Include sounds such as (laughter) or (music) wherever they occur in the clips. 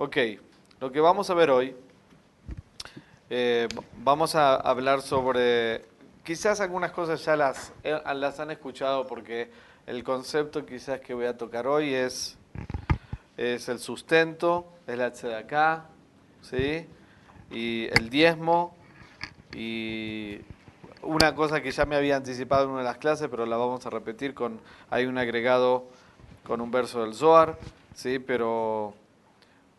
Ok, lo que vamos a ver hoy, eh, vamos a hablar sobre, quizás algunas cosas ya las, eh, las han escuchado porque el concepto quizás que voy a tocar hoy es, es el sustento, es la tzedakah, ¿sí? y el diezmo, y una cosa que ya me había anticipado en una de las clases, pero la vamos a repetir con, hay un agregado con un verso del Zohar, ¿sí? pero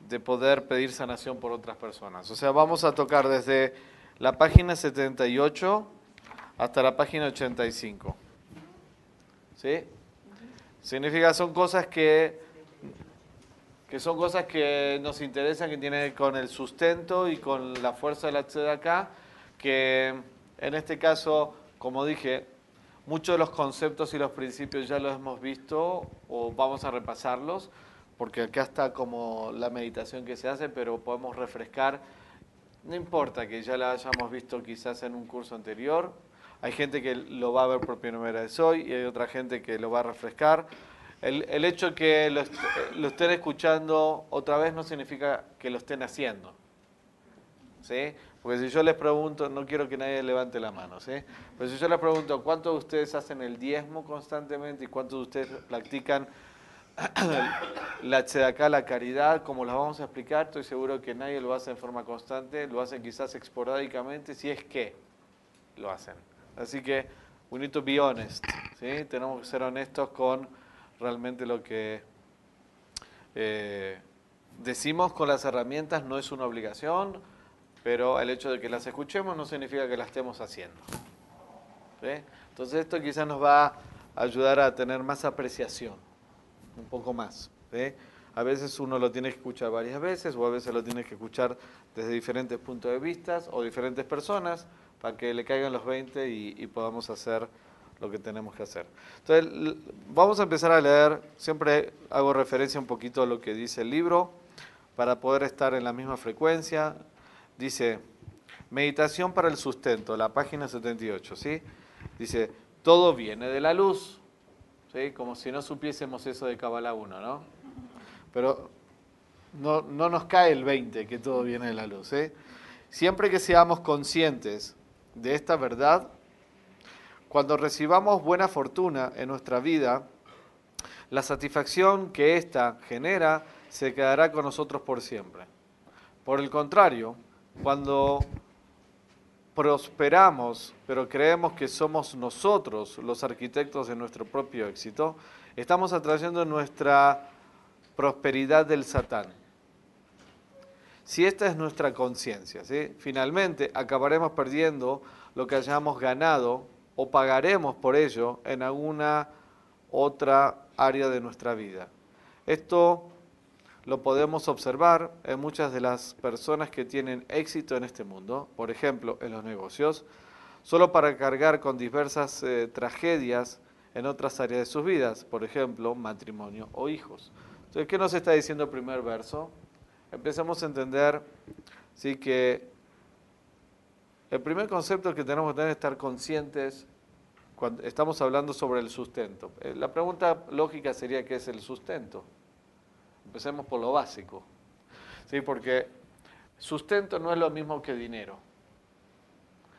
de poder pedir sanación por otras personas. O sea, vamos a tocar desde la página 78 hasta la página 85. ¿Sí? Significa, son cosas que, que son cosas que nos interesan, que tienen con el sustento y con la fuerza de la acá, que en este caso, como dije, muchos de los conceptos y los principios ya los hemos visto o vamos a repasarlos, porque acá está como la meditación que se hace, pero podemos refrescar. No importa que ya la hayamos visto quizás en un curso anterior, hay gente que lo va a ver por primera vez hoy y hay otra gente que lo va a refrescar. El, el hecho que lo, lo, estén escuchando otra vez no significa que lo estén haciendo. ¿Sí? Porque si yo les pregunto, no quiero que nadie levante la mano, ¿sí? Pero si yo les pregunto, ¿cuántos de ustedes hacen el diezmo constantemente y cuántos de ustedes practican (coughs) la tzedaká, la caridad, como las vamos a explicar? Estoy seguro que nadie lo hace en forma constante, lo hacen quizás esporádicamente, si es que lo hacen. Así que, we need to be honest, ¿sí? Tenemos que ser honestos con realmente lo que eh, decimos con las herramientas, no es una obligación, pero el hecho de que las escuchemos no significa que las estemos haciendo. Entonces esto quizás nos va a ayudar a tener más apreciación, un poco más. A veces uno lo tiene que escuchar varias veces o a veces lo tiene que escuchar desde diferentes puntos de vista o diferentes personas para que le caigan los 20 y, podamos hacer lo que tenemos que hacer. Entonces, vamos a empezar a leer, siempre hago referencia un poquito a lo que dice el libro, para poder estar en la misma frecuencia. Dice, meditación para el sustento, la página 78, ¿sí? Dice, todo viene de la luz, Como si no supiésemos eso de Kabbalah 1, ¿no? Pero no, no nos cae el 20 que todo viene de la luz, ¿eh? Siempre que seamos conscientes de esta verdad, cuando recibamos buena fortuna en nuestra vida, la satisfacción que ésta genera se quedará con nosotros por siempre. Por el contrario, cuando prosperamos, pero creemos que somos nosotros los arquitectos de nuestro propio éxito, estamos atrayendo nuestra prosperidad del Satán. Si esta es nuestra conciencia, finalmente acabaremos perdiendo lo que hayamos ganado o pagaremos por ello en alguna otra área de nuestra vida. Esto lo podemos observar en muchas de las personas que tienen éxito en este mundo, por ejemplo, en los negocios, solo para cargar con diversas eh, tragedias en otras áreas de sus vidas, por ejemplo, matrimonio o hijos. Entonces, ¿qué nos está diciendo el primer verso? Empezamos a entender ¿sí? que el primer concepto que tenemos que tener es estar conscientes cuando estamos hablando sobre el sustento. Eh, la pregunta lógica sería qué es el sustento. Empecemos por lo básico. ¿Sí? Porque sustento no es lo mismo que dinero.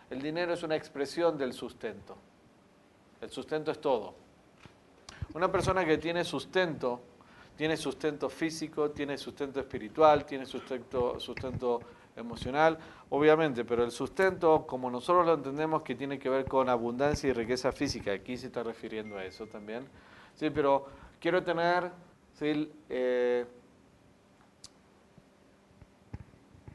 El dinero es una expresión del sustento. El sustento es todo. Una persona que tiene sustento, tiene sustento físico, tiene sustento espiritual, tiene sustento, sustento emocional, obviamente, pero el sustento, como nosotros lo entendemos, que tiene que ver con abundancia y riqueza física, aquí se está refiriendo a eso también. Sí, pero quiero tener eh,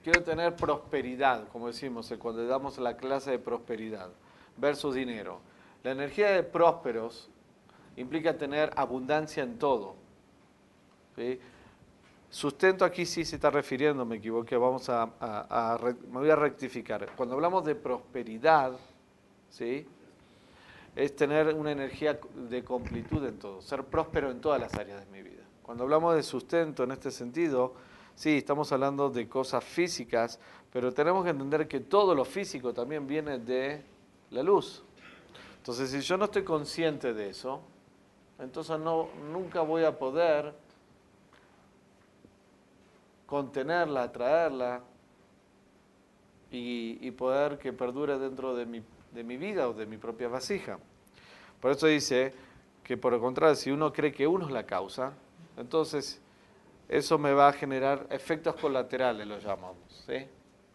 quiero tener prosperidad, como decimos eh, cuando damos la clase de prosperidad, versus dinero. La energía de prósperos implica tener abundancia en todo. Sustento aquí sí se está refiriendo, me equivoqué, vamos a, me voy a rectificar. Cuando hablamos de prosperidad, es tener una energía de completud en todo, ser próspero en todas las áreas de mi vida. Cuando hablamos de sustento en este sentido, sí, estamos hablando de cosas físicas, pero tenemos que entender que todo lo físico también viene de la luz. Entonces, si yo no estoy consciente de eso, entonces no, nunca voy a poder contenerla, atraerla y, poder que perdure dentro de mi, de mi vida o de mi propia vasija. Por eso dice que por el contrario, si uno cree que uno es la causa, entonces eso me va a generar efectos colaterales, lo llamamos. ¿sí?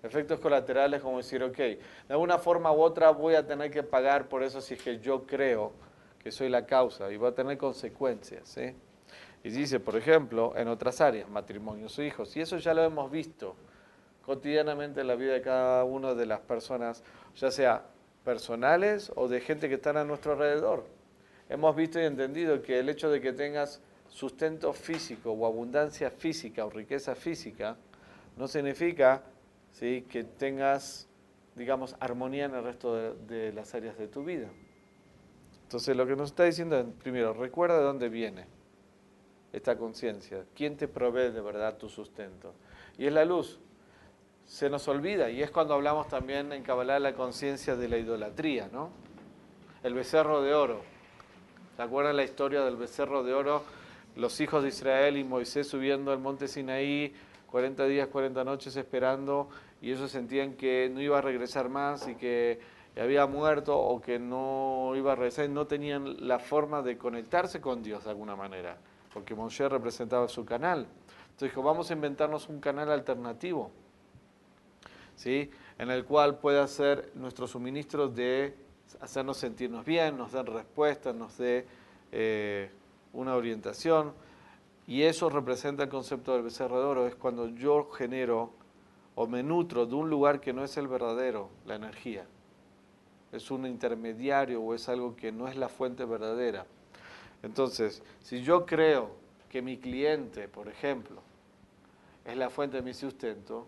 Efectos colaterales como decir, ok, de alguna forma u otra voy a tener que pagar por eso si es que yo creo que soy la causa y va a tener consecuencias. ¿sí? Y dice, por ejemplo, en otras áreas, matrimonios o hijos, y eso ya lo hemos visto cotidianamente en la vida de cada una de las personas, ya sea personales o de gente que están a nuestro alrededor. Hemos visto y entendido que el hecho de que tengas sustento físico o abundancia física o riqueza física no significa ¿sí? que tengas, digamos, armonía en el resto de, de las áreas de tu vida. Entonces lo que nos está diciendo es, primero, recuerda de dónde viene esta conciencia, quién te provee de verdad tu sustento. Y es la luz. Se nos olvida, y es cuando hablamos también en Kabbalah la conciencia de la idolatría, ¿no? El becerro de oro. ¿Se acuerdan la historia del becerro de oro? Los hijos de Israel y Moisés subiendo al monte Sinaí, 40 días, 40 noches esperando, y ellos sentían que no iba a regresar más y que había muerto o que no iba a regresar y no tenían la forma de conectarse con Dios de alguna manera, porque Moshe representaba su canal. Entonces dijo, vamos a inventarnos un canal alternativo, ¿sí? en el cual pueda ser nuestro suministro de hacernos sentirnos bien, nos den respuestas, nos dé eh, una orientación. Y eso representa el concepto del becerro de oro, es cuando yo genero o me nutro de un lugar que no es el verdadero, la energía. Es un intermediario o es algo que no es la fuente verdadera. Entonces, si yo creo que mi cliente, por ejemplo, es la fuente de mi sustento,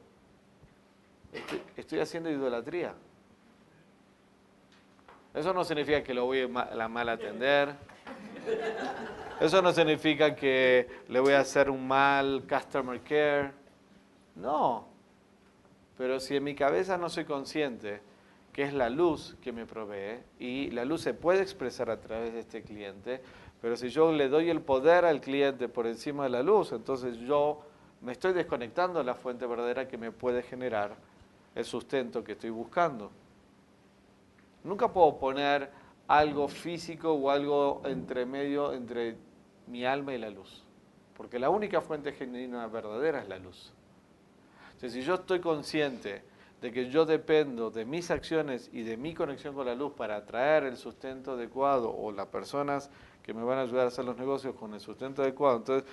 estoy, haciendo idolatría. Eso no significa que lo voy a mal atender. Eso no significa que le voy a hacer un mal customer care. No. Pero si en mi cabeza no soy consciente que es la luz que me provee y la luz se puede expresar a través de este cliente, pero si yo le doy el poder al cliente por encima de la luz, entonces yo me estoy desconectando de la fuente verdadera que me puede generar el sustento que estoy buscando. Nunca puedo poner algo físico o algo entre medio entre mi alma y la luz, porque la única fuente genuina verdadera es la luz. Entonces, si yo estoy consciente de que yo dependo de mis acciones y de mi conexión con la luz para atraer el sustento adecuado o las personas que me van a ayudar a hacer los negocios con el sustento adecuado, entonces,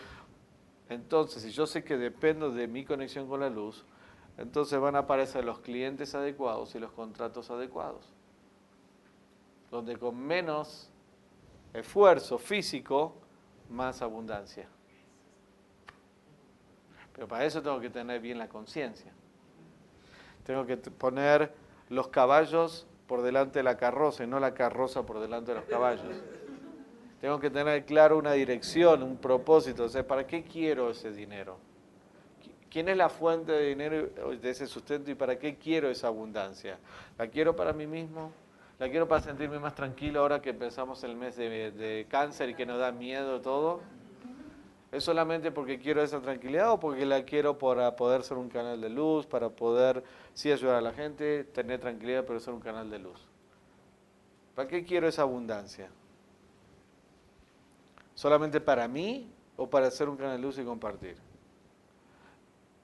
entonces si yo sé que dependo de mi conexión con la luz, entonces van a aparecer los clientes adecuados y los contratos adecuados donde con menos esfuerzo físico, más abundancia. Pero para eso tengo que tener bien la conciencia. Tengo que poner los caballos por delante de la carroza y no la carroza por delante de los caballos. Tengo que tener claro una dirección, un propósito. O sea, ¿para qué quiero ese dinero? ¿Quién es la fuente de dinero de ese sustento y para qué quiero esa abundancia? ¿La quiero para mí mismo? La quiero para sentirme más tranquilo ahora que empezamos el mes de, cáncer y que nos da miedo todo. ¿Es solamente porque quiero esa tranquilidad o porque la quiero para poder ser un canal de luz, para poder sí ayudar a la gente, tener tranquilidad, pero ser un canal de luz? ¿Para qué quiero esa abundancia? ¿Solamente para mí o para ser un canal de luz y compartir?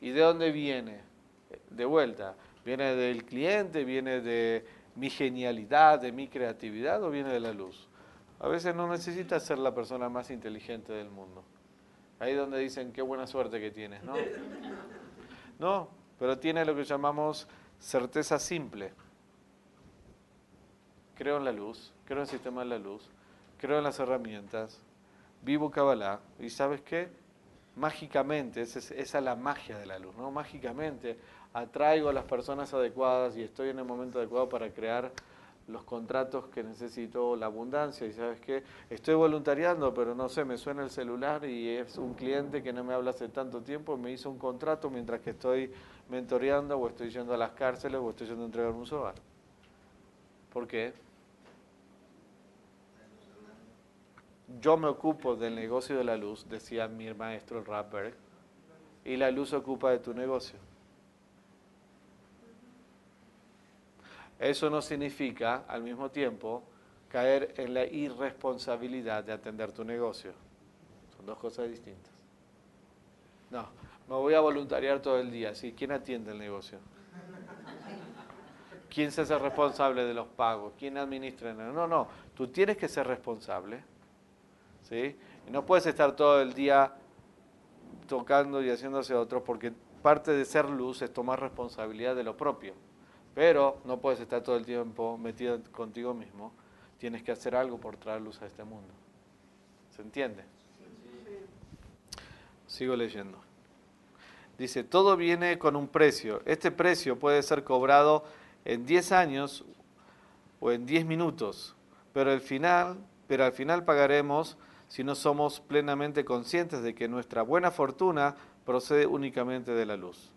¿Y de dónde viene? De vuelta, viene del cliente, viene de mi genialidad, de mi creatividad o viene de la luz? A veces no necesitas ser la persona más inteligente del mundo. Ahí donde dicen qué buena suerte que tienes, ¿no? (laughs) No, pero tiene lo que llamamos certeza simple. Creo en la luz, creo en el sistema de la luz, creo en las herramientas, vivo Kabbalah y ¿sabes qué? Mágicamente, esa es la magia de la luz, ¿no? Mágicamente atraigo a las personas adecuadas y estoy en el momento adecuado para crear los contratos que necesito, la abundancia. Y sabes qué, estoy voluntariando, pero no sé, me suena el celular y es un cliente que no me habla hace tanto tiempo, me hizo un contrato mientras que estoy mentoreando o estoy yendo a las cárceles o estoy yendo a entregar un sobar. ¿Por qué? Yo me ocupo del negocio de la luz, decía mi maestro Rapper, y la luz ocupa de tu negocio. Eso no significa, al mismo tiempo, caer en la irresponsabilidad de atender tu negocio. Son dos cosas distintas. No, me voy a voluntariar todo el día. ¿sí? ¿Quién atiende el negocio? ¿Quién se hace responsable de los pagos? ¿Quién administra? No, no, tú tienes que ser responsable. No puedes estar todo el día tocando y haciéndose otro porque parte de ser luz es tomar responsabilidad de lo propio. Pero no puedes estar todo el tiempo metido contigo mismo. Tienes que hacer algo por traer luz a este mundo. ¿Se entiende? Sigo leyendo. Dice, todo viene con un precio. Este precio puede ser cobrado en 10 años o en 10 minutos, pero al final, pero al final pagaremos si no somos plenamente conscientes de que nuestra buena fortuna procede únicamente de la luz.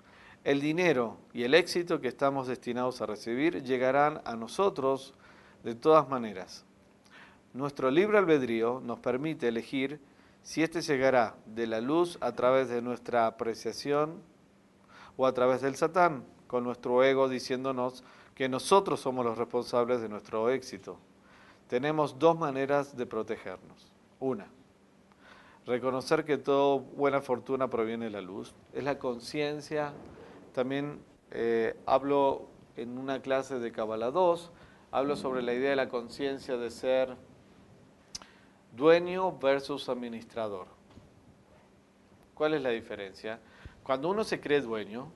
El dinero y el éxito que estamos destinados a recibir llegarán a nosotros de todas maneras. Nuestro libre albedrío nos permite elegir si éste llegará de la luz a través de nuestra apreciación o a través del Satán, con nuestro ego diciéndonos que nosotros somos los responsables de nuestro éxito. Tenemos dos maneras de protegernos. Una, reconocer que toda buena fortuna proviene de la luz. Es la conciencia. También eh, hablo en una clase de Kabbalah 2, hablo sobre la idea de la conciencia de ser dueño versus administrador. ¿Cuál es la diferencia? Cuando uno se cree dueño,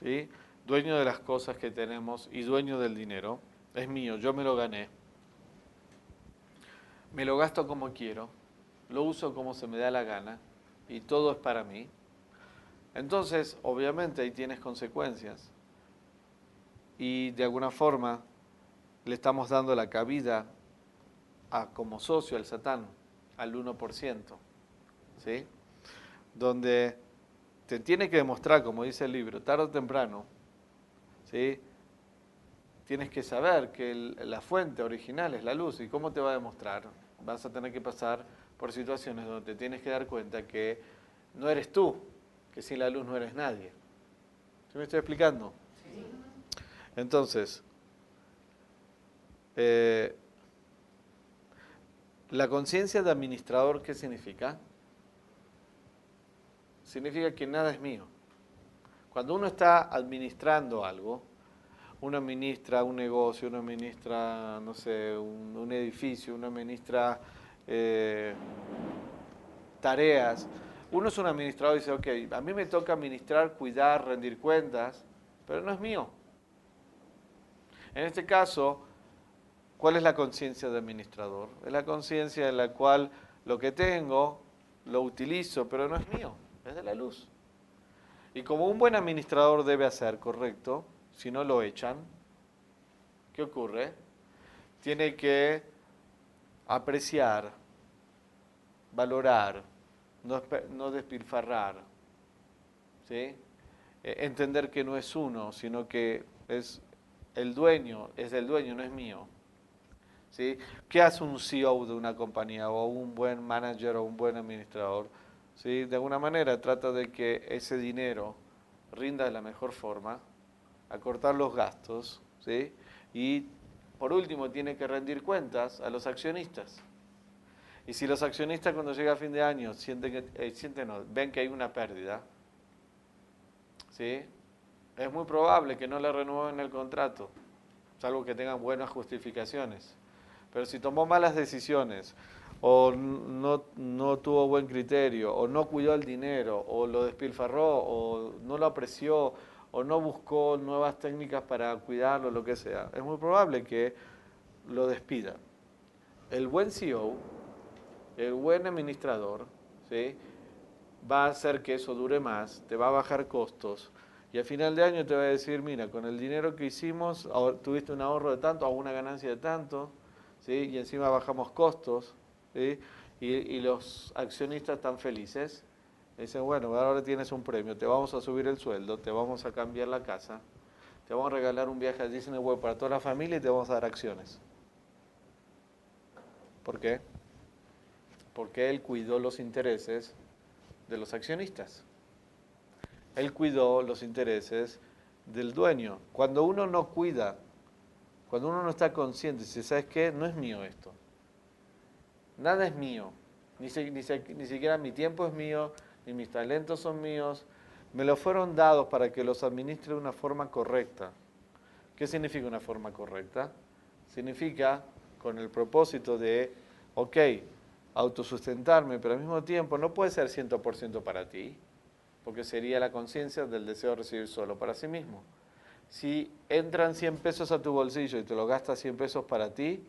¿sí? dueño de las cosas que tenemos y dueño del dinero, es mío, yo me lo gané, me lo gasto como quiero, lo uso como se me da la gana y todo es para mí, entonces obviamente ahí tienes consecuencias y de alguna forma le estamos dando la cabida a, como socio al Satán, al 1%, ¿sí? donde te tiene que demostrar, como dice el libro, tarde o temprano, ¿sí? Tienes que saber que la fuente original es la luz. ¿Y cómo te va a demostrar? Vas a tener que pasar por situaciones donde te tienes que dar cuenta que no eres tú, que sin la luz no eres nadie. ¿Sí me estoy explicando? Entonces, eh, la conciencia de administrador, ¿qué significa? Significa que nada es mío. Cuando uno está administrando algo, uno administra un negocio, uno administra, no sé, un, edificio, uno administra eh, tareas, uno es un administrador y dice, ok, a mí me toca administrar, cuidar, rendir cuentas, pero no es mío. En este caso, ¿cuál es la conciencia de administrador? Es la conciencia en la cual lo que tengo lo utilizo, pero no es mío, es de la luz. Y como un buen administrador debe hacer, correcto, si no lo echan, ¿qué ocurre? Tiene que apreciar, valorar, no, despilfarrar, ¿sí? E, entender que no es uno, sino que es el dueño, es del dueño, no es mío. ¿Sí? ¿Qué hace un CEO de una compañía o un buen manager o un buen administrador? ¿Sí? De alguna manera trata de que ese dinero rinda de la mejor forma, acortar los gastos, ¿sí? y por último tiene que rendir cuentas a los accionistas. Y si los accionistas cuando llega a fin de año sienten eh, sienten, ven que hay una pérdida, ¿sí? es muy probable que no le renueven el contrato, salvo que tengan buenas justificaciones. Pero si tomó malas decisiones, o no, no, tuvo buen criterio, o no cuidó el dinero, o lo despilfarró, o no lo apreció, o no buscó nuevas técnicas para cuidarlo, lo que sea, es muy probable que lo despida. El buen CEO, el buen administrador, ¿sí? va a hacer que eso dure más, te va a bajar costos, y al final de año te va a decir, mira, con el dinero que hicimos, tuviste un ahorro de tanto o una ganancia de tanto, ¿sí? y encima bajamos costos, ¿sí? y, los accionistas están felices. Dicen, bueno, ahora tienes un premio, te vamos a subir el sueldo, te vamos a cambiar la casa, te vamos a regalar un viaje a Disney World para toda la familia y te vamos a dar acciones. ¿Por qué? Porque él cuidó los intereses de los accionistas. Él cuidó los intereses del dueño. Cuando uno no cuida, cuando uno no está consciente, si sabes qué, no es mío esto. Nada es mío. Ni, ni, ni siquiera mi tiempo es mío, ni mis talentos son míos. Me lo fueron dados para que los administre de una forma correcta. ¿Qué significa una forma correcta? Significa con el propósito de, ok, autosustentarme, pero al mismo tiempo no puede ser 100% para ti, porque sería la conciencia del deseo de recibir solo para sí mismo. Si entran 100 pesos a tu bolsillo y te lo gastas 100 pesos para ti,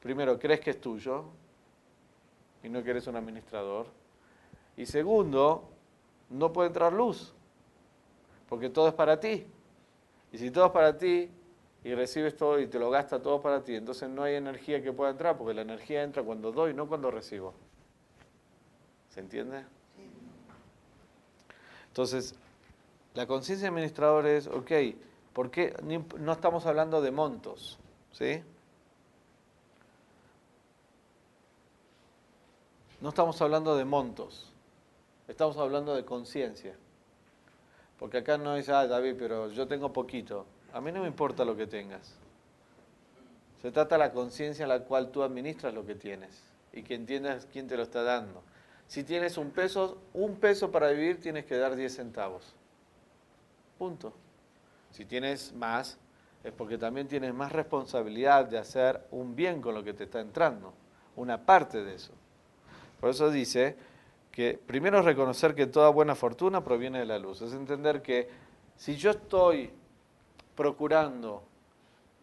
primero, crees que es tuyo y no que eres un administrador. Y segundo, no puede entrar luz, porque todo es para ti. Y si todo es para ti, y recibes todo y te lo gasta todo para ti, entonces no hay energía que pueda entrar, porque la energía entra cuando doy, no cuando recibo. ¿Se entiende? Entonces, la conciencia administrador es, ok, ¿por qué no estamos hablando de montos? ¿Sí? No estamos hablando de montos, estamos hablando de conciencia. Porque acá no dice, ah, David, pero yo tengo poquito. A mí no me importa lo que tengas. Se trata de la conciencia en la cual tú administras lo que tienes y que entiendas quién te lo está dando. Si tienes un peso, un peso para vivir tienes que dar 10 centavos. Punto. Si tienes más, es porque también tienes más responsabilidad de hacer un bien con lo que te está entrando, una parte de eso. Por eso dice que primero es reconocer que toda buena fortuna proviene de la luz, es entender que si yo estoy procurando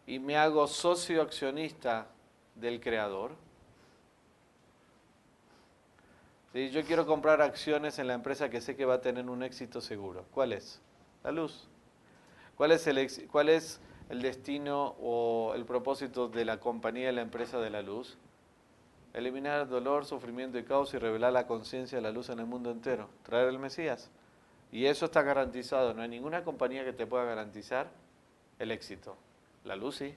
y me hago socio accionista del creador, ¿sí? yo quiero comprar acciones en la empresa que sé que va a tener un éxito seguro. ¿Cuál es? La luz. ¿Cuál es el, cuál es el destino o el propósito de la compañía y la empresa de la luz? Eliminar el dolor, sufrimiento y caos y revelar la conciencia de la luz en el mundo entero. Traer el Mesías. Y eso está garantizado. No hay ninguna compañía que te pueda garantizar el éxito. La luz sí.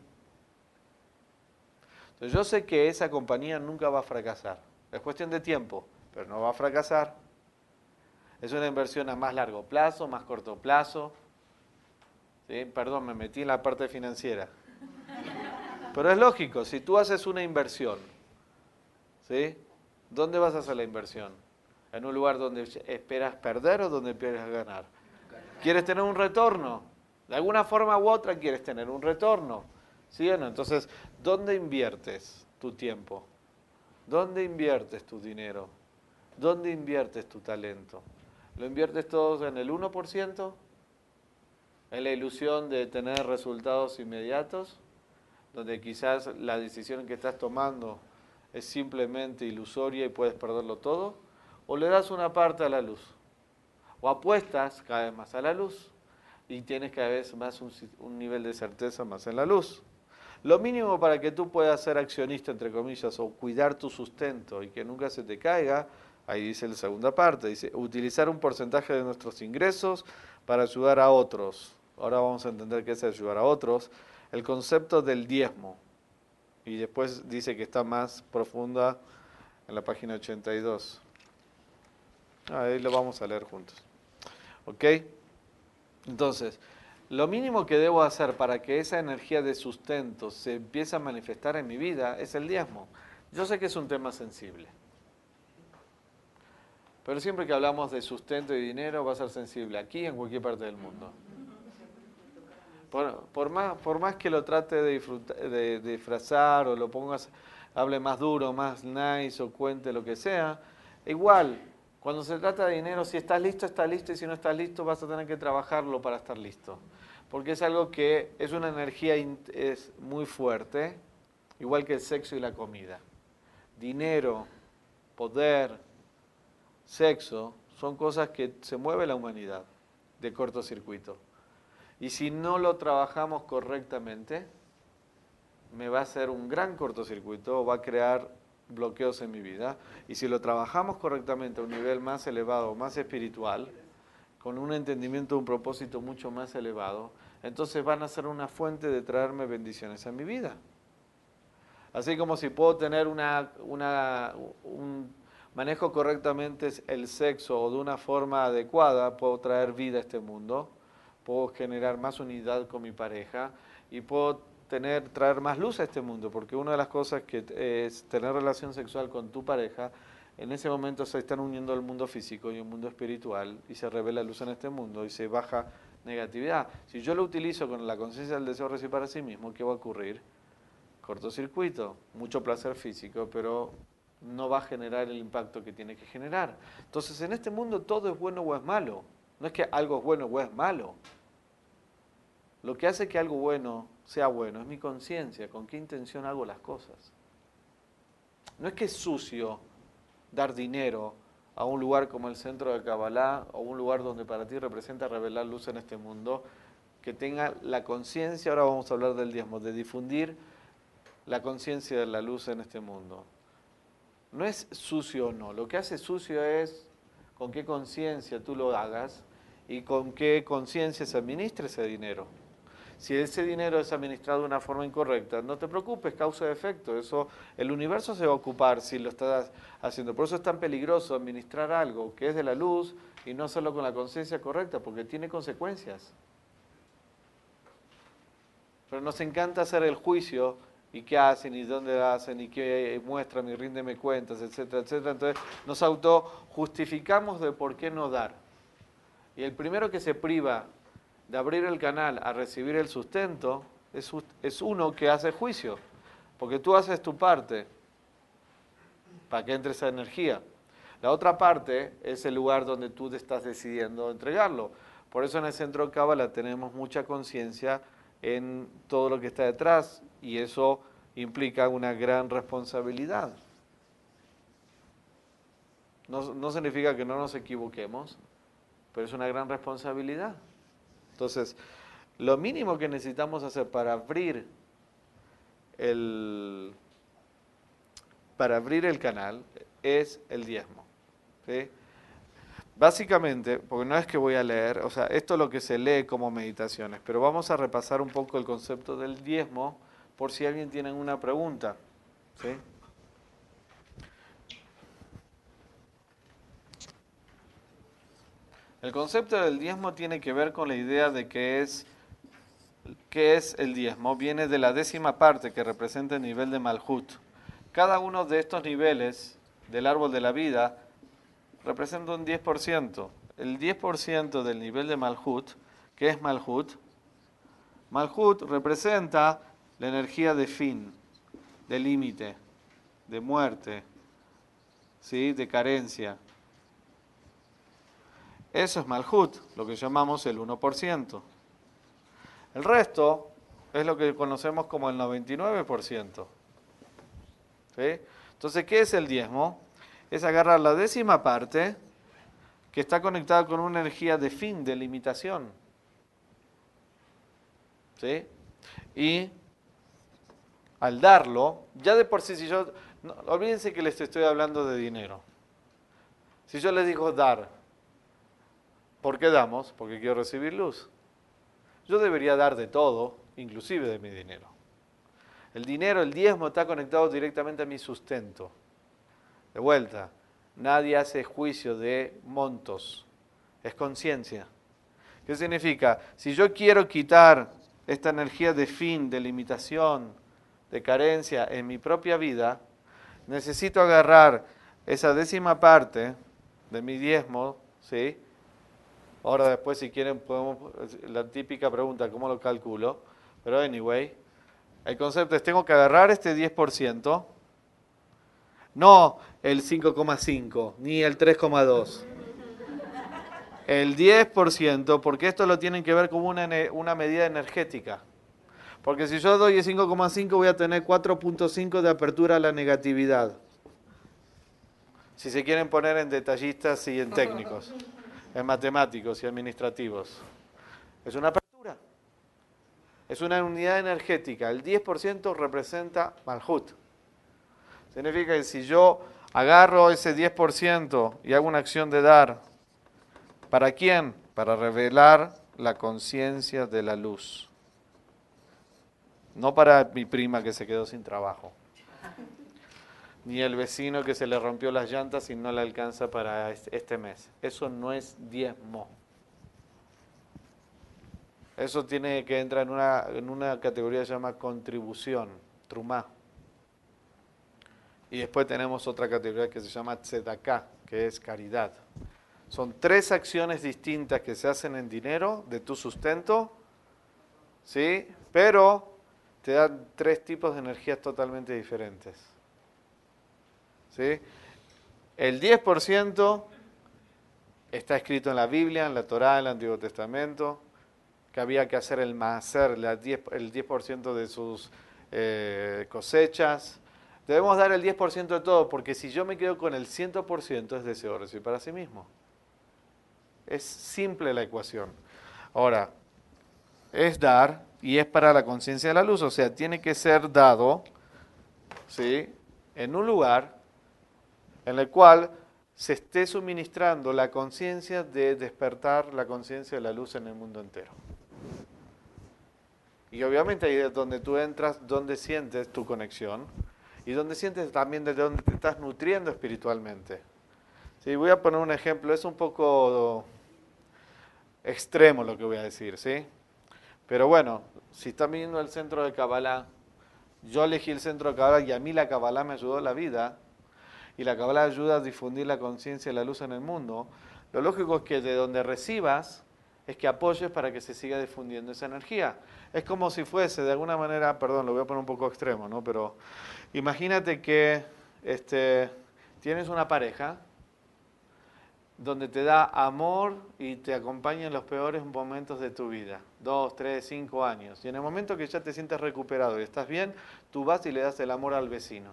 Entonces yo sé que esa compañía nunca va a fracasar. Es cuestión de tiempo, pero no va a fracasar. Es una inversión a más largo plazo, más corto plazo. Perdón, me metí en la parte financiera. Pero es lógico, si tú haces una inversión, ¿sí? ¿dónde vas a hacer la inversión? ¿En un lugar donde esperas perder o donde esperas ganar? ¿Quieres tener un retorno? De alguna forma u otra quieres tener un retorno. ¿Sí o no? Entonces, ¿dónde inviertes tu tiempo? ¿Dónde inviertes tu dinero? ¿Dónde inviertes tu talento? ¿Lo inviertes todos en el 1%? ¿En la ilusión de tener resultados inmediatos? Donde quizás la decisión que estás tomando es simplemente ilusoria y puedes perderlo todo. ¿O le das una parte a la luz? ¿O apuestas cada vez más a la luz? y tienes cada vez más un, nivel de certeza más en la luz. Lo mínimo para que tú puedas ser accionista, entre comillas, o cuidar tu sustento y que nunca se te caiga, ahí dice la segunda parte, dice, utilizar un porcentaje de nuestros ingresos para ayudar a otros. Ahora vamos a entender qué es ayudar a otros. El concepto del diezmo. Y después dice que está más profunda en la página 82. Ahí lo vamos a leer juntos. ¿Ok? Entonces, lo mínimo que debo hacer para que esa energía de sustento se empiece a manifestar en mi vida es el diezmo. Yo sé que es un tema sensible. Pero siempre que hablamos de sustento y dinero va a ser sensible, aquí en cualquier parte del mundo. Por, más, que lo trate de, de, disfrazar o lo pongas, hable más duro, más nice o cuente lo que sea, igual cuando se trata de dinero, si estás listo, estás listo, y si no estás listo, vas a tener que trabajarlo para estar listo. Porque es algo que es una energía es muy fuerte, igual que el sexo y la comida. Dinero, poder, sexo, son cosas que se mueve la humanidad de cortocircuito. Y si no lo trabajamos correctamente, me va a hacer un gran cortocircuito, va a crear bloqueos en mi vida. Y si lo trabajamos correctamente a un nivel más elevado, más espiritual, con un entendimiento, un propósito mucho más elevado, entonces van a ser una fuente de traerme bendiciones a mi vida. Así como si puedo tener un, manejo correctamente el sexo o de una forma adecuada, puedo traer vida a este mundo, puedo generar más unidad con mi pareja y puedo tener, traer más luz a este mundo, porque una de las cosas que es tener relación sexual con tu pareja, en ese momento se están uniendo el mundo físico y el mundo espiritual y se revela luz en este mundo y se baja negatividad. Si yo lo utilizo con la conciencia del deseo de recibir para sí mismo, ¿qué va a ocurrir? Cortocircuito, mucho placer físico, pero no va a generar el impacto que tiene que generar. Entonces, en este mundo todo es bueno o es malo. No es que algo es bueno o es malo. Lo que hace que algo bueno sea bueno es mi conciencia, con qué intención hago las cosas. No es que es sucio dar dinero a un lugar como el centro de Kabbalah o un lugar donde para ti representa revelar luz en este mundo, que tenga la conciencia, ahora vamos a hablar del diezmo, de difundir la conciencia de la luz en este mundo. No es sucio o no, lo que hace sucio es con qué conciencia tú lo hagas y con qué conciencia se administre ese dinero. Si ese dinero es administrado de una forma incorrecta, no te preocupes, causa y efecto. Eso, el universo se va a ocupar si lo estás haciendo. Por eso es tan peligroso administrar algo que es de la luz y no solo con la conciencia correcta, porque tiene consecuencias. Pero nos encanta hacer el juicio y qué hacen y dónde hacen y qué muestran y ríndeme cuentas, etcétera, etcétera. Entonces nos autojustificamos de por qué no dar. Y el primero que se priva de abrir el canal a recibir el sustento es, uno que hace juicio, porque tú haces tu parte para que entre esa energía. La otra parte es el lugar donde tú te estás decidiendo entregarlo. Por eso en el centro Cábala tenemos mucha conciencia en todo lo que está detrás y eso implica una gran responsabilidad. No significa que no nos equivoquemos, pero es una gran responsabilidad. Entonces, lo mínimo que necesitamos hacer para abrir el, para abrir el canal es el diezmo. Básicamente, porque no es que voy a leer, o sea, esto es lo que se lee como meditaciones, pero vamos a repasar un poco el concepto del diezmo por si alguien tiene una pregunta. El concepto del diezmo tiene que ver con la idea de que es, qué es el diezmo. Viene de la décima parte que representa el nivel de Malhut. Cada uno de estos niveles del árbol de la vida representa un 10%. El 10% del nivel de Malhut, ¿qué es Malhut? Malhut representa la energía de fin, de límite, de muerte, ¿sí? de carencia, eso es Malhut, lo que llamamos el 1%. El resto es lo que conocemos como el 99%. Entonces, ¿qué es el diezmo? Es agarrar la décima parte que está conectada con una energía de fin, de limitación. ¿Sí? Y al darlo, ya de por sí, si yo, olvídense que les estoy hablando de dinero. Si yo les digo dar, ¿Por qué damos? Porque quiero recibir luz. Yo debería dar de todo, inclusive de mi dinero. El dinero, el diezmo está conectado directamente a mi sustento. De vuelta, nadie hace juicio de montos, es conciencia. ¿Qué significa? Si yo quiero quitar esta energía de fin, de limitación, de carencia en mi propia vida, necesito agarrar esa décima parte de mi diezmo, ¿sí? Ahora después si quieren podemos, la típica pregunta, ¿cómo lo calculo? Pero anyway, el concepto es, tengo que agarrar este 10%, no el 5,5 ni el 3,2. El 10%, porque esto lo tienen que ver como una, una medida energética. Porque si yo doy el 5,5 voy a tener 4.5 de apertura a la negatividad. Si se quieren poner en detallistas y en técnicos (laughs) en matemáticos y administrativos. Es una apertura. Es una unidad energética. El 10% representa Malhut. Significa que si yo agarro ese 10% y hago una acción de dar, ¿para quién? Para revelar la conciencia de la luz. No para mi prima que se quedó sin trabajo. Ni el vecino que se le rompió las llantas y no le alcanza para este mes. Eso no es diezmo. Eso tiene que entrar en una, en una categoría que se llama contribución, trumá. Y después tenemos otra categoría que se llama tzedaká, que es caridad. Son tres acciones distintas que se hacen en dinero de tu sustento, ¿sí? Pero te dan tres tipos de energías totalmente diferentes. ¿Sí? El 10% está escrito en la Biblia, en la Torá, en el Antiguo Testamento, que había que hacer el macer, el 10%, de sus eh, cosechas. Debemos dar el 10% de todo, porque si yo me quedo con el 100% es deseo recibir para sí mismo. Es simple la ecuación. Ahora, es dar y es para la conciencia de la luz, o sea, tiene que ser dado ¿sí? en un lugar en el cual se esté suministrando la conciencia de despertar la conciencia de la luz en el mundo entero. Y obviamente ahí es donde tú entras, donde sientes tu conexión y donde sientes también de dónde te estás nutriendo espiritualmente. Sí, voy a poner un ejemplo, es un poco extremo lo que voy a decir, ¿sí? Pero bueno, si están viendo el centro de Kabbalah, yo elegí el centro de Kabbalah y a mí la Kabbalah me ayudó la vida, y la Kabbalah ayuda a difundir la conciencia y la luz en el mundo, lo lógico es que de donde recibas, es que apoyes para que se siga difundiendo esa energía. Es como si fuese, de alguna manera, perdón, lo voy a poner un poco extremo, ¿no? Pero imagínate que este, tienes una pareja donde te da amor y te acompaña en los peores momentos de tu vida, dos, tres, cinco años. Y en el momento que ya te sientes recuperado y estás bien, tú vas y le das el amor al vecino.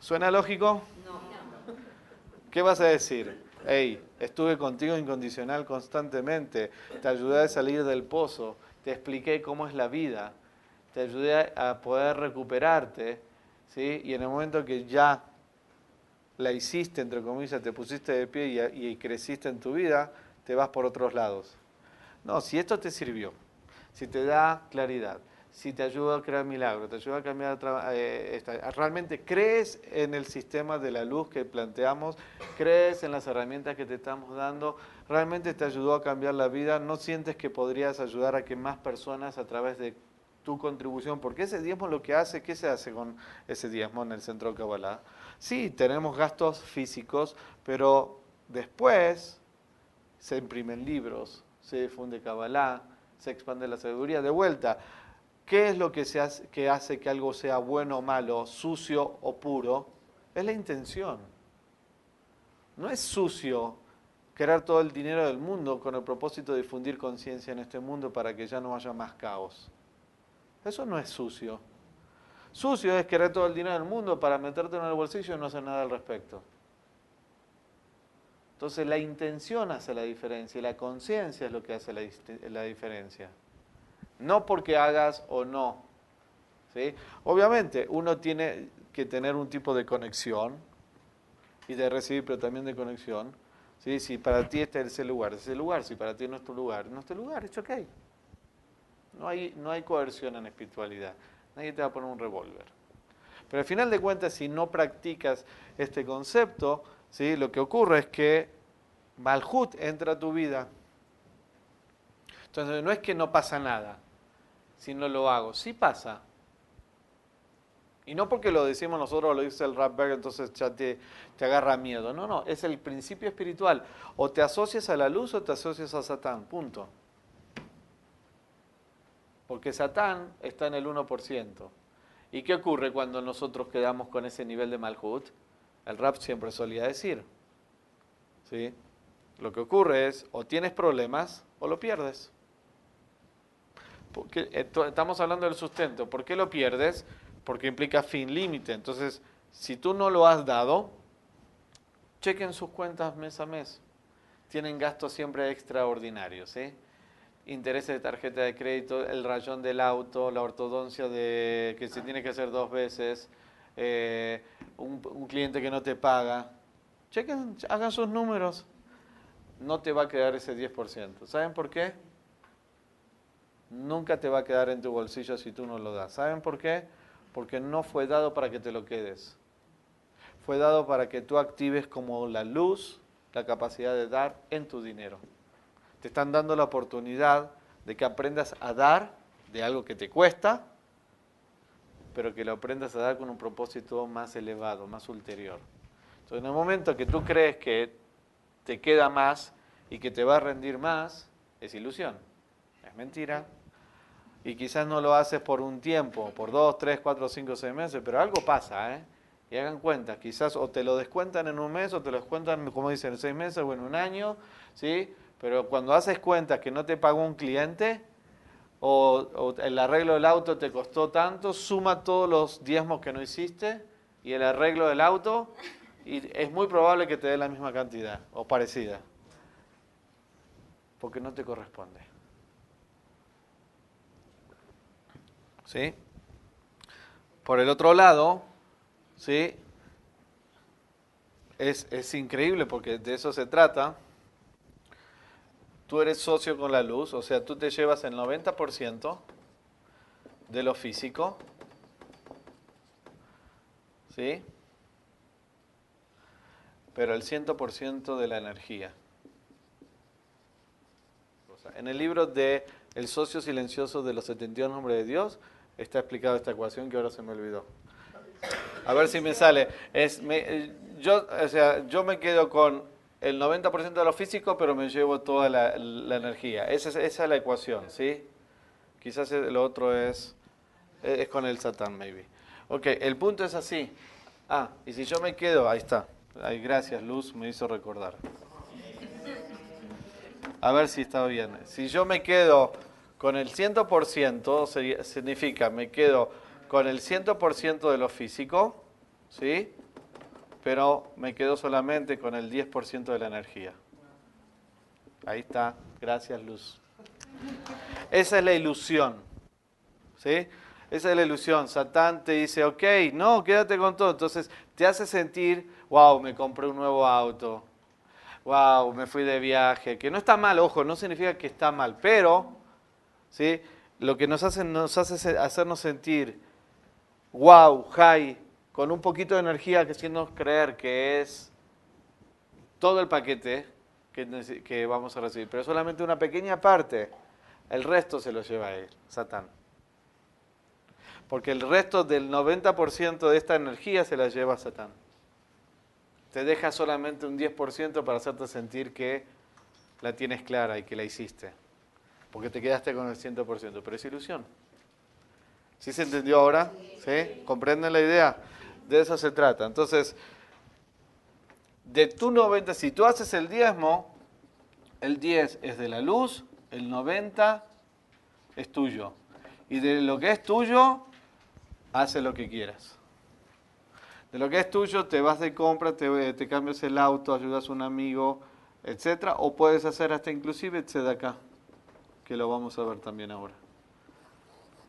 ¿Suena lógico? No. ¿Qué vas a decir? Hey, estuve contigo incondicional constantemente, te ayudé a salir del pozo, te expliqué cómo es la vida, te ayudé a poder recuperarte, ¿sí? Y en el momento que ya la hiciste, entre comillas, te pusiste de pie y, creciste en tu vida, te vas por otros lados. No, si esto te sirvió, si te da claridad, si te ayuda a crear milagros, te ayuda a cambiar, eh, realmente crees en el sistema de la luz que planteamos, crees en las herramientas que te estamos dando, realmente te ayudó a cambiar la vida, no sientes que podrías ayudar a que más personas a través de tu contribución, porque ese diezmo lo que hace, ¿qué se hace con ese diezmo en el centro de Kabbalah? Sí, tenemos gastos físicos, pero después se imprimen libros, se difunde Kabbalah, se expande la sabiduría. De vuelta, ¿qué es lo que, se hace, que hace que algo sea bueno o malo, sucio o puro? Es la intención. No es sucio querer todo el dinero del mundo con el propósito de difundir conciencia en este mundo para que ya no haya más caos. Eso no es sucio. Sucio es querer todo el dinero del mundo para meterte en el bolsillo y no hacer nada al respecto. Entonces la intención hace la diferencia y la conciencia es lo que hace la, diferencia. No porque hagas o no. ¿sí? Obviamente uno tiene que tener un tipo de conexión y de recibir, pero también de conexión. ¿sí? Si para ti este es el lugar, es el lugar. Si para ti no es tu lugar, no es tu lugar, es ok. No hay, no hay coerción en espiritualidad. Nadie te va a poner un revólver. Pero al final de cuentas, si no practicas este concepto, ¿sí? lo que ocurre es que Malhut entra a tu vida. Entonces no es que no pasa nada si no lo hago. Sí pasa. Y no porque lo decimos nosotros o lo dice el Rapberg, entonces ya te, te agarra miedo. No, no, es el principio espiritual. O te asocias a la luz o te asocias a Satán. Punto. Porque Satán está en el 1%. ¿Y qué ocurre cuando nosotros quedamos con ese nivel de Malhut? El rap siempre solía decir. ¿sí? Lo que ocurre es, o tienes problemas o lo pierdes. Porque, estamos hablando del sustento. ¿Por qué lo pierdes? Porque implica fin límite. Entonces, si tú no lo has dado, chequen sus cuentas mes a mes. Tienen gastos siempre extraordinarios. ¿sí? intereses de tarjeta de crédito, el rayón del auto, la ortodoncia de que se tiene que hacer dos veces, eh, un, cliente que no te paga. Chequen, hagan sus números. No te va a quedar ese 10%. ¿Saben por qué? Nunca te va a quedar en tu bolsillo si tú no lo das. ¿Saben por qué? Porque no fue dado para que te lo quedes. Fue dado para que tú actives como la luz la capacidad de dar en tu dinero. Te están dando la oportunidad de que aprendas a dar de algo que te cuesta, pero que lo aprendas a dar con un propósito más elevado, más ulterior. Entonces, en el momento que tú crees que te queda más y que te va a rendir más, es ilusión, es mentira. Y quizás no lo haces por un tiempo, por dos, tres, cuatro, cinco, seis meses, pero algo pasa, ¿eh? Y hagan cuenta, quizás o te lo descuentan en un mes o te lo descuentan, como dicen, en seis meses o en un año, ¿sí? Pero cuando haces cuenta que no te pagó un cliente o, el arreglo del auto te costó tanto, suma todos los diezmos que no hiciste y el arreglo del auto y es muy probable que te dé la misma cantidad o parecida. Porque no te corresponde. ¿Sí? Por el otro lado, ¿sí? Es, es increíble porque de eso se trata tú eres socio con la luz, o sea, tú te llevas el 90% de lo físico, ¿sí? Pero el 100% de la energía. En el libro de El socio silencioso de los 72 nombres de Dios está explicada esta ecuación que ahora se me olvidó. A ver si me sale. Es, eh, yo, o sea, yo me quedo con el 90% de lo físico, pero me llevo toda la, energía. Esa es, la ecuación, ¿sí? Quizás lo otro es, es con el Satán, maybe. Ok, el punto es así. Ah, y si yo me quedo, ahí está. Ay, gracias, Luz, me hizo recordar. A ver si está bien. Si yo me quedo con el 100%, significa me quedo con el 100% de lo físico, ¿sí? pero me quedo solamente con el 10% de la energía. Ahí está, gracias Luz. Esa es la ilusión. ¿Sí? Esa es la ilusión. Satán te dice, ok, no, quédate con todo. Entonces te hace sentir, wow, me compré un nuevo auto. Wow, me fui de viaje. Que no está mal, ojo, no significa que está mal, pero ¿sí? lo que nos hace, nos hace hacernos sentir, wow, high, con un poquito de energía que haciendo creer que es todo el paquete que, que vamos a recibir, pero solamente una pequeña parte, el resto se lo lleva a él, Satán. Porque el resto del 90% de esta energía se la lleva a Satán. Te deja solamente un 10% para hacerte sentir que la tienes clara y que la hiciste. Porque te quedaste con el 100%, pero es ilusión. ¿Sí se entendió ahora? ¿Sí? ¿Comprenden la idea? De eso se trata. Entonces, de tu 90, si tú haces el diezmo, el 10 es de la luz, el 90 es tuyo. Y de lo que es tuyo, hace lo que quieras. De lo que es tuyo, te vas de compra, te, cambias el auto, ayudas a un amigo, etc. O puedes hacer hasta inclusive acá, que lo vamos a ver también ahora.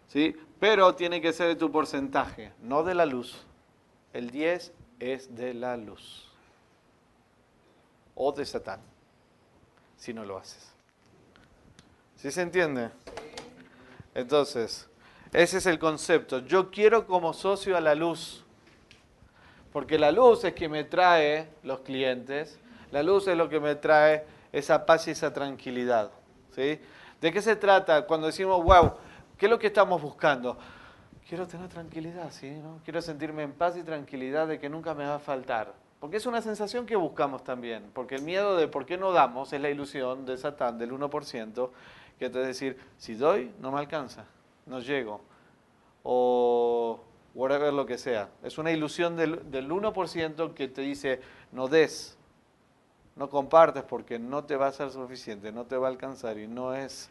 ¿Sí? Pero tiene que ser de tu porcentaje, no de la luz. El 10 es de la luz o de Satán, si no lo haces. ¿Sí se entiende? Entonces, ese es el concepto. Yo quiero como socio a la luz, porque la luz es que me trae los clientes, la luz es lo que me trae esa paz y esa tranquilidad. ¿sí? ¿De qué se trata cuando decimos, wow, qué es lo que estamos buscando? quiero tener tranquilidad, ¿sí? ¿no? Quiero sentirme en paz y tranquilidad de que nunca me va a faltar. Porque es una sensación que buscamos también. Porque el miedo de por qué no damos es la ilusión de Satán del 1%, que te decir, si doy, no me alcanza, no llego. O whatever lo que sea. Es una ilusión del, del 1% que te dice, no des, no compartes porque no te va a ser suficiente, no te va a alcanzar y no es,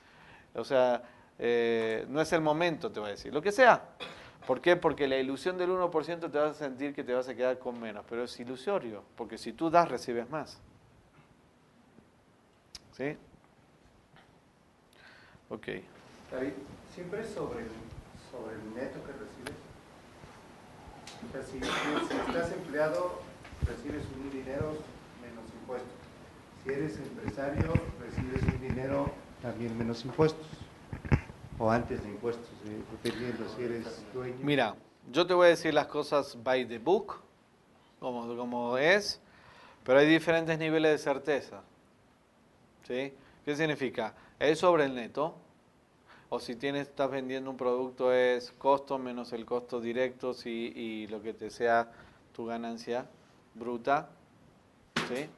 o sea, eh, no es el momento, te va a decir. Lo que sea. ¿Por qué? Porque la ilusión del 1% te vas a sentir que te vas a quedar con menos, pero es ilusorio, porque si tú das, recibes más. ¿Sí? Ok. David, ¿siempre sobre, sobre el neto que recibes? O sea, si, estás empleado, recibes un dinero impuestos. Si eres empresario, recibes un dinero también menos impuestos. o antes de impuestos, eh, dependiendo si eres dueño. Mira, yo te voy a decir las cosas by the book, como, como es, pero hay diferentes niveles de certeza. ¿Sí? ¿Qué significa? Es sobre el neto, o si tienes, estás vendiendo un producto es costo menos el costo directo si, y lo que te sea tu ganancia bruta. ¿Sí?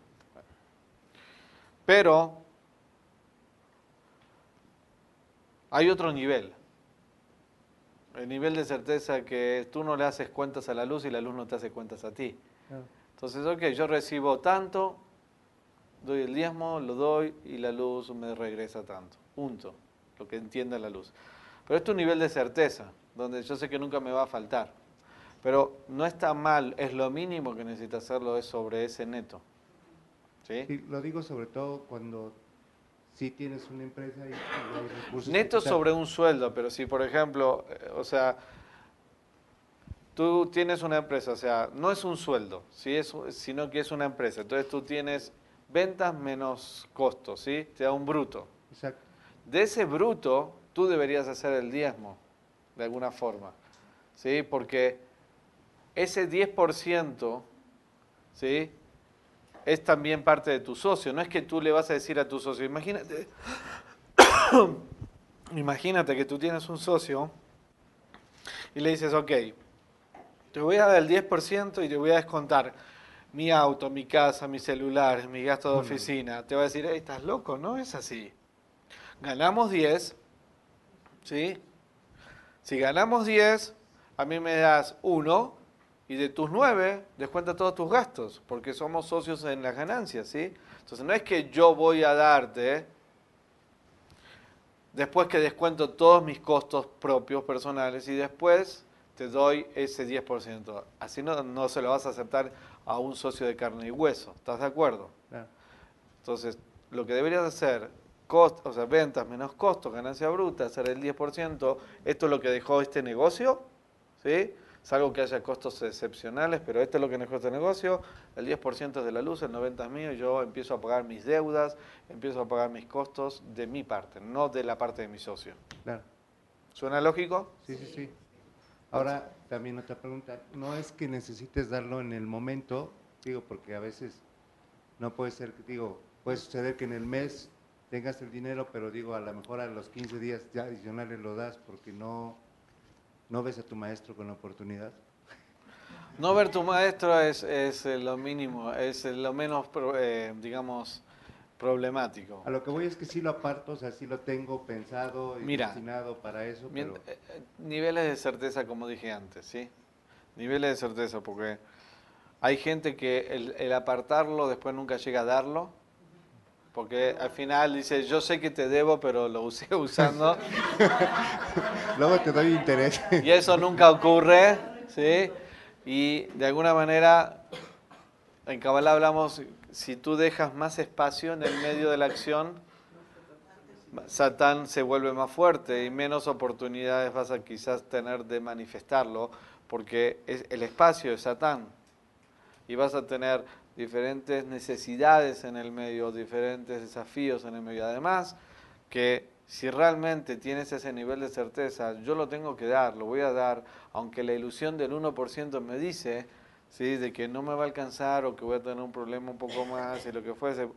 Pero hay otro nivel. El nivel de certeza que tú no le haces cuentas a la luz y la luz no te hace cuentas a ti. Entonces, ok, yo recibo tanto, doy el diezmo, lo doy y la luz me regresa tanto. Punto. Lo que entienda la luz. Pero esto es un nivel de certeza, donde yo sé que nunca me va a faltar. Pero no está mal, es lo mínimo que necesita hacerlo, es sobre ese neto. ¿Sí? lo digo sobre todo cuando si tienes una empresa y, hay recursos. Neto sobre un sueldo, pero si por ejemplo, eh, o sea, tú tienes una empresa, o sea, no es un sueldo, ¿sí? es, sino que es una empresa. Entonces tú tienes ventas menos costos, ¿sí? Te da un bruto. Exacto. De ese bruto, tú deberías hacer el diezmo, de alguna forma, ¿sí? Porque ese 10%, ¿sí? Es también parte de tu socio. No es que tú le vas a decir a tu socio, imagínate, (coughs) imagínate que tú tienes un socio y le dices, ok, te voy a dar el 10% y te voy a descontar mi auto, mi casa, mi celular, mi gasto de oficina. Te va a decir, hey, estás loco, no es así. Ganamos 10, ¿sí? Si ganamos 10, a mí me das 1 y de tus 9 descuenta todos tus gastos, porque somos socios en las ganancias, ¿sí? Entonces no es que yo voy a darte después que descuento todos mis costos propios personales y después te doy ese 10%. Así no, no se lo vas a aceptar a un socio de carne y hueso. ¿Estás de acuerdo? Entonces, lo que deberías hacer, cost, o sea, ventas menos costos, ganancia bruta, hacer el 10%, esto es lo que dejó este negocio, ¿sí? Salvo que haya costos excepcionales, pero esto es lo que dejó este negocio, el 10% es de la luz, el 90% es mío, y yo empiezo a pagar mis deudas, empiezo a pagar mis costos de mi parte, no de la parte de mi socio. Claro. ¿Suena lógico? Sí, sí, sí. Ahora, también otra pregunta, no es que necesites darlo en el momento, digo, porque a veces no puede ser, digo, puede suceder que en el mes tengas el dinero, pero digo, a lo mejor a los 15 días ya adicionales lo das porque no, no ves a tu maestro con la oportunidad. No ver tu maestro es, es lo mínimo, es lo menos, eh, digamos, problemático. A lo que voy es que sí lo aparto, o sea, sí lo tengo pensado y destinado para eso. Pero... Eh, eh, niveles de certeza, como dije antes, ¿sí? Niveles de certeza, porque hay gente que el, el, apartarlo después nunca llega a darlo, porque al final dice, yo sé que te debo, pero lo usé (laughs) usando. (laughs) Luego te doy interés. y eso nunca ocurre, ¿sí? Y de alguna manera, en Kabbalah hablamos si tú dejas más espacio en el medio de la acción, Satán se vuelve más fuerte y menos oportunidades vas a quizás tener de manifestarlo, porque es el espacio de Satán. Y vas a tener diferentes necesidades en el medio, diferentes desafíos en el medio. Además, que si realmente tienes ese nivel de certeza, yo lo tengo que dar, lo voy a dar, aunque la ilusión del 1% me dice ¿sí? de que no me va a alcanzar o que voy a tener un problema un poco más y lo que fuese. O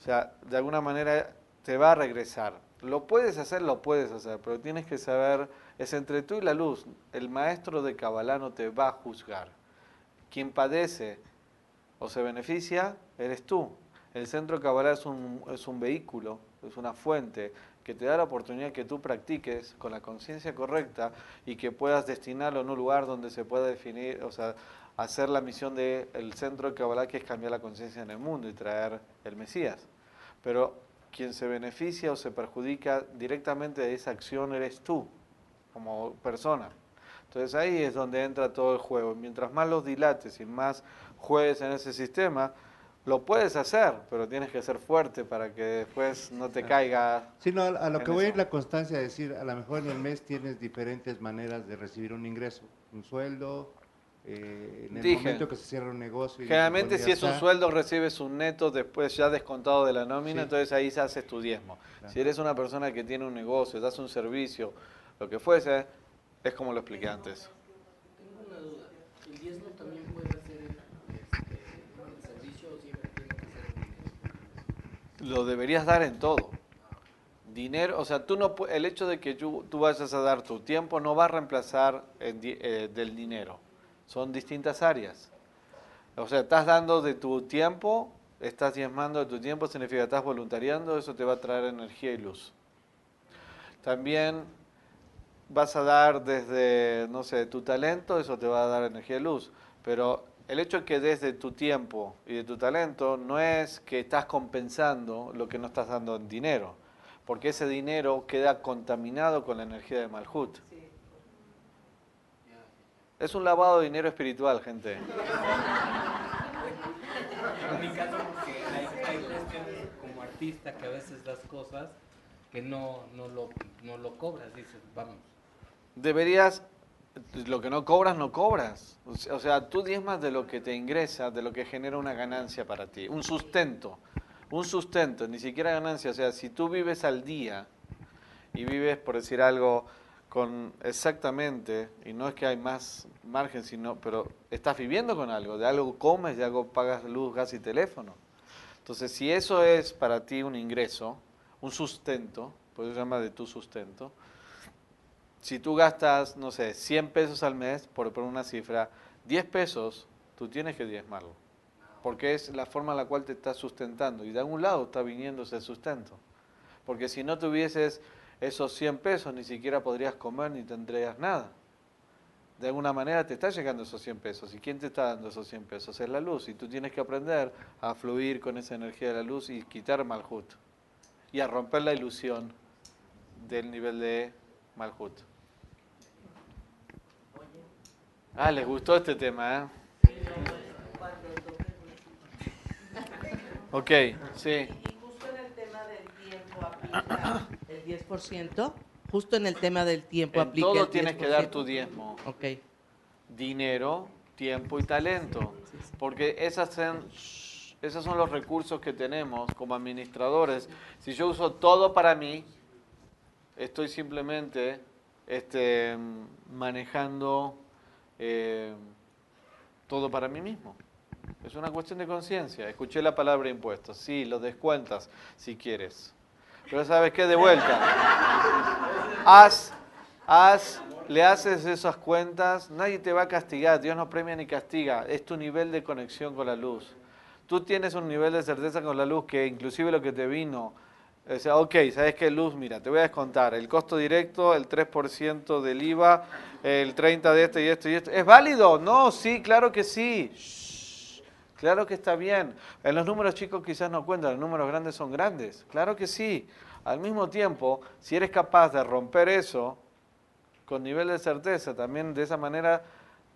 sea, de alguna manera te va a regresar. Lo puedes hacer, lo puedes hacer, pero tienes que saber, es entre tú y la luz. El maestro de Kabbalah no te va a juzgar. Quien padece o se beneficia, eres tú. El centro de Kabbalah es un, es un vehículo, es una fuente que te da la oportunidad que tú practiques con la conciencia correcta y que puedas destinarlo en un lugar donde se pueda definir, o sea, hacer la misión del centro de Kabbalah, que es cambiar la conciencia en el mundo y traer el Mesías. Pero quien se beneficia o se perjudica directamente de esa acción eres tú, como persona. Entonces ahí es donde entra todo el juego. Mientras más los dilates y más juegues en ese sistema, lo puedes hacer, pero tienes que ser fuerte para que después no te caiga. Sí, no, a lo que voy es la constancia, de decir, a lo mejor en el mes tienes diferentes maneras de recibir un ingreso, un sueldo, eh, en el Dije, momento que se cierra un negocio. Generalmente si es un sueldo recibes un neto después ya descontado de la nómina, Sí. entonces ahí se hace tu diezmo. Claro. Si eres una persona que tiene un negocio, das un servicio, lo que fuese, es como lo expliqué antes. Tengo una duda. ¿El diezmo también puede ser este, el servicio o siempre tiene que ser el dinero? Lo deberías dar en todo. Dinero, o sea, tú no el hecho de que tú, tú vayas a dar tu tiempo no va a reemplazar eh, del dinero. Son distintas áreas. O sea, estás dando de tu tiempo, estás diezmando de tu tiempo, significa estás voluntariando, eso te va a traer energía y luz. También vas a dar desde, no sé, tu talento, eso te va a dar energía y luz. Pero el hecho de que desde tu tiempo y de tu talento no es que estás compensando lo que no estás dando en dinero, porque ese dinero queda contaminado con la energía de Malhut. Es un lavado de dinero espiritual, gente. (laughs) En mi caso, porque hay, hay cuestiones como artista que a veces das cosas que no, no, lo, no lo cobras. Dices, vamos. Deberías, lo que no cobras, no cobras. O sea- tú diezmas de lo que te ingresa, de lo que genera una ganancia para ti, un sustento, un sustento, ni siquiera ganancia. O sea, si tú vives al día y vives, por decir algo, con exactamente, y no es que hay más margen, sino, pero estás viviendo con algo, de algo comes, de algo pagas luz, gas y teléfono. Entonces, si eso es para ti un ingreso, un sustento, puedes llamar de tu sustento, si tú gastas, no sé, 100 pesos al mes, por poner una cifra, 10 pesos, tú tienes que diezmarlo. Porque es la forma en la cual te estás sustentando. Y de algún lado está viniendo ese sustento. Porque si no tuvieses esos 100 pesos, ni siquiera podrías comer ni tendrías nada. De alguna manera te está llegando esos 100 pesos. ¿Y quién te está dando esos 100 pesos? Es la luz. Y tú tienes que aprender a fluir con esa energía de la luz y quitar Malhut. Y a romper la ilusión del nivel de Malhut. Ah, les gustó este tema, ¿eh? Ok, sí. Y justo en el tema del tiempo aplica el 10%. Justo en el tema del tiempo En aplica todo el tienes que dar 10%. tu diezmo. Ok. Dinero, tiempo y talento. Porque esas son, esos son los recursos que tenemos como administradores. Si yo uso todo para mí, estoy simplemente este, manejando eh, todo para mí mismo. Es una cuestión de conciencia. Escuché la palabra impuestos. Sí, los descuentas si quieres. Pero ¿sabes qué? De vuelta. Haz, haz, le haces esas cuentas, nadie te va a castigar, Dios no premia ni castiga, es tu nivel de conexión con la luz. Tú tienes un nivel de certeza con la luz que inclusive lo que te vino, sea, ok, ¿sabes qué luz? Mira, te voy a descontar el costo directo, el 3% del IVA, el 30% de esto y esto y esto. ¿Es válido? No, sí, claro que sí. Shh, Claro que está bien. En los números chicos quizás no cuentan, los números grandes son grandes. Claro que sí. Al mismo tiempo, si eres capaz de romper eso con nivel de certeza, también de esa manera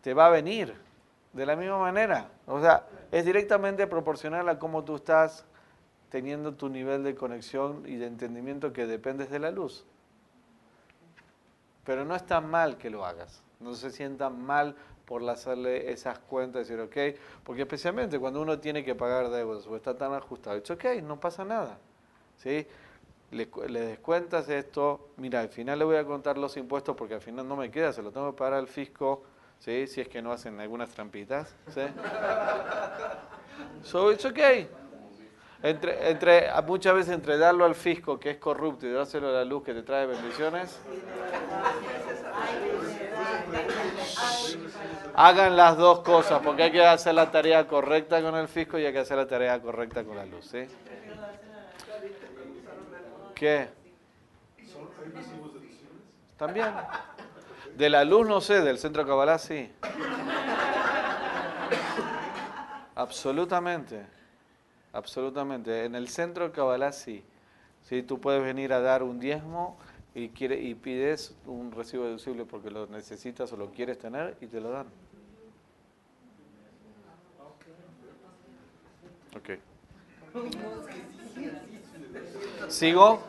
te va a venir. De la misma manera. O sea, es directamente proporcional a cómo tú estás teniendo tu nivel de conexión y de entendimiento que dependes de la luz. Pero no es tan mal que lo hagas. No se sientan mal por hacerle esas cuentas y decir, ok, porque especialmente cuando uno tiene que pagar deudas o está tan ajustado, es ok, no pasa nada. ¿sí? Le descuentas esto, mira, al final le voy a contar los impuestos porque al final no me queda, se lo tengo que pagar al fisco, ¿sí? si es que no hacen algunas trampitas. ¿sí? (laughs) So it's okay. Entre, entre, muchas veces entre darlo al fisco, que es corrupto, y dárselo a la luz, que te trae bendiciones, hagan las dos cosas, porque hay que hacer la tarea correcta con el fisco y hay que hacer la tarea correcta con la luz. ¿sí? ¿Qué? También. De la luz no sé, del centro Cabalá sí. Absolutamente. Absolutamente. En el centro Cabalá sí. Sí, tú puedes venir a dar un diezmo y, quiere, y pides un recibo deducible porque lo necesitas o lo quieres tener y te lo dan. Ok. ¿Sigo?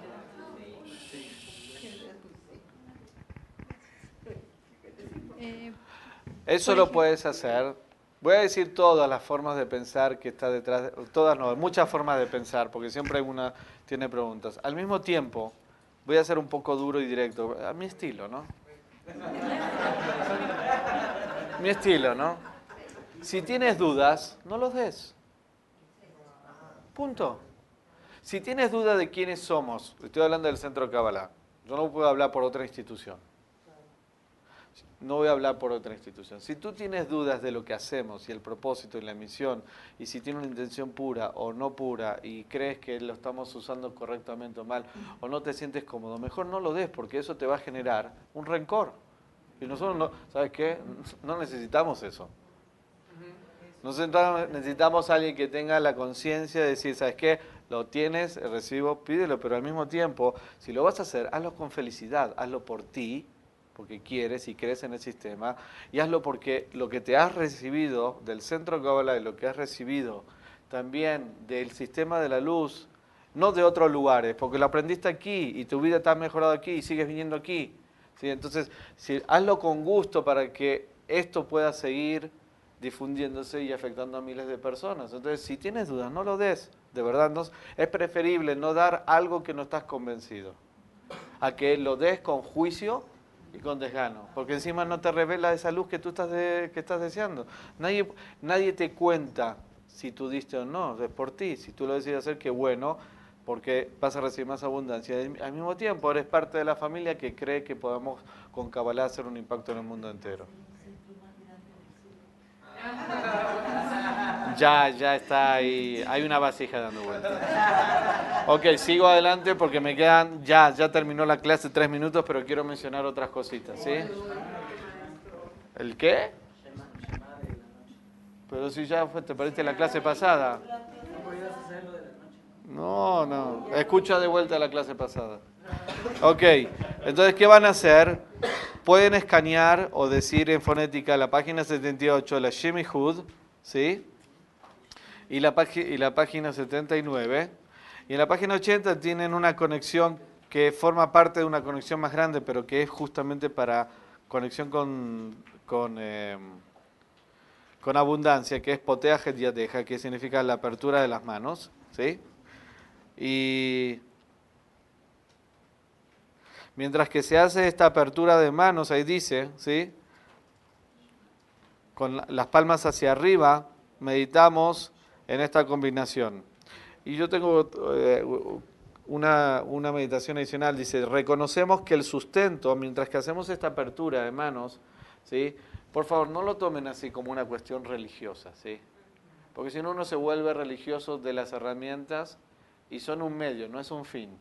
Eh, Eso lo puedes hacer. Voy a decir todas las formas de pensar que está detrás, de, todas no, muchas formas de pensar, porque siempre una tiene preguntas. Al mismo tiempo, voy a ser un poco duro y directo, a mi estilo, ¿no? (laughs) mi estilo, ¿no? Si tienes dudas, no los des. Punto. Si tienes dudas de quiénes somos, estoy hablando del Centro Kabbalah, yo no puedo hablar por otra institución. No voy a hablar por otra institución. Si tú tienes dudas de lo que hacemos y el propósito y la misión, y si tiene una intención pura o no pura, y crees que lo estamos usando correctamente o mal, o no te sientes cómodo, mejor no lo des, porque eso te va a generar un rencor. Y nosotros, no, ¿sabes qué? No necesitamos eso. Nosotros necesitamos alguien que tenga la conciencia de decir, ¿sabes qué? Lo tienes, recibo, pídelo, pero al mismo tiempo, si lo vas a hacer, hazlo con felicidad, hazlo por ti, porque quieres y crees en el sistema, y hazlo porque lo que te has recibido del centro Kabbalah y lo que has recibido también del sistema de la luz, no de otros lugares, porque lo aprendiste aquí y tu vida está mejorado aquí y sigues viniendo aquí. ¿sí? Entonces, si, hazlo con gusto para que esto pueda seguir difundiéndose y afectando a miles de personas. Entonces, si tienes dudas, no lo des. De verdad, no, es preferible no dar algo que no estás convencido, a que lo des con juicio y con desgano, porque encima no te revela esa luz que tú estás, que estás deseando. Nadie, nadie te cuenta si tú diste o no, es por ti. Si tú lo decides hacer, qué bueno, porque vas a recibir más abundancia. Al mismo tiempo, eres parte de la familia que cree que podemos con Kabbalah hacer un impacto en el mundo entero. Ya, ya está ahí. Hay una vasija dando vueltas. Ok, sigo adelante porque me quedan. Ya, ya terminó la clase tres minutos, pero quiero mencionar otras cositas, ¿sí? ¿El qué? Pero si ya te perdiste la clase pasada. No, no. Escucha de vuelta la clase pasada. Ok, entonces, ¿qué van a hacer? Pueden escanear o decir en fonética la página 78, la Shemi Hood, ¿sí? Y la, y la página 79. Y en la página 80 tienen una conexión que forma parte de una conexión más grande, pero que es justamente para conexión con, con, em, con abundancia, que es poteaje diadeja, que significa la apertura de las manos. ¿sí? Y mientras que se hace esta apertura de manos, ahí dice, ¿sí? con las palmas hacia arriba, meditamos en esta combinación. Y yo tengo eh, una, meditación adicional, dice, reconocemos que el sustento, mientras que hacemos esta apertura de manos, ¿sí? por favor, no lo tomen así como una cuestión religiosa, ¿sí? porque si no uno se vuelve religioso de las herramientas y son un medio, no es un fin.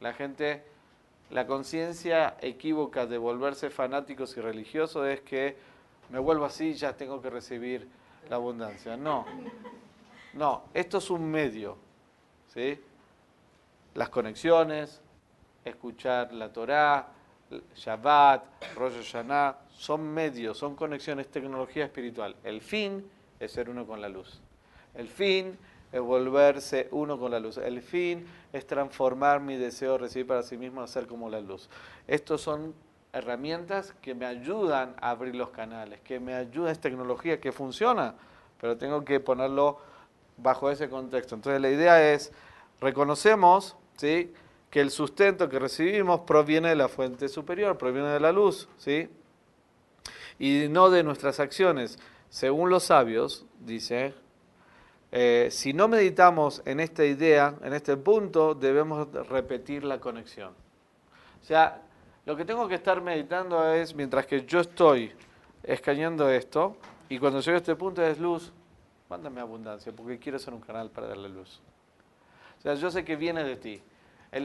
La gente, la conciencia equívoca de volverse fanáticos y religiosos es que me vuelvo así, ya tengo que recibir la abundancia. No, no, esto es un medio. ¿sí? Las conexiones, escuchar la Torá, Shabbat, Rosh Hashanah, son medios, son conexiones, tecnología espiritual. El fin es ser uno con la luz. El fin es volverse uno con la luz. El fin es transformar mi deseo de recibir para sí mismo a ser como la luz. Estos son herramientas que me ayudan a abrir los canales, que me ayudan, es tecnología que funciona, pero tengo que ponerlo bajo ese contexto. Entonces la idea es, reconocemos ¿sí? que el sustento que recibimos proviene de la fuente superior, proviene de la luz, ¿sí? y no de nuestras acciones. Según los sabios, dice, eh, si no meditamos en esta idea, en este punto, debemos repetir la conexión. O sea, lo que tengo que estar meditando es, mientras que yo estoy escaneando esto, y cuando llego a este punto es luz, mándame abundancia, porque quiero ser un canal para darle luz. O sea, yo sé que viene de ti.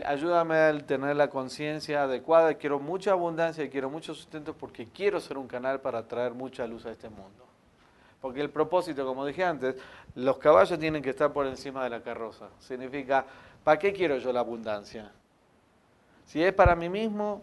Ayúdame a tener la conciencia adecuada, quiero mucha abundancia y quiero mucho sustento porque quiero ser un canal para traer mucha luz a este mundo. Porque el propósito, como dije antes, los caballos tienen que estar por encima de la carroza. Significa, ¿para qué quiero yo la abundancia? Si es para mí mismo,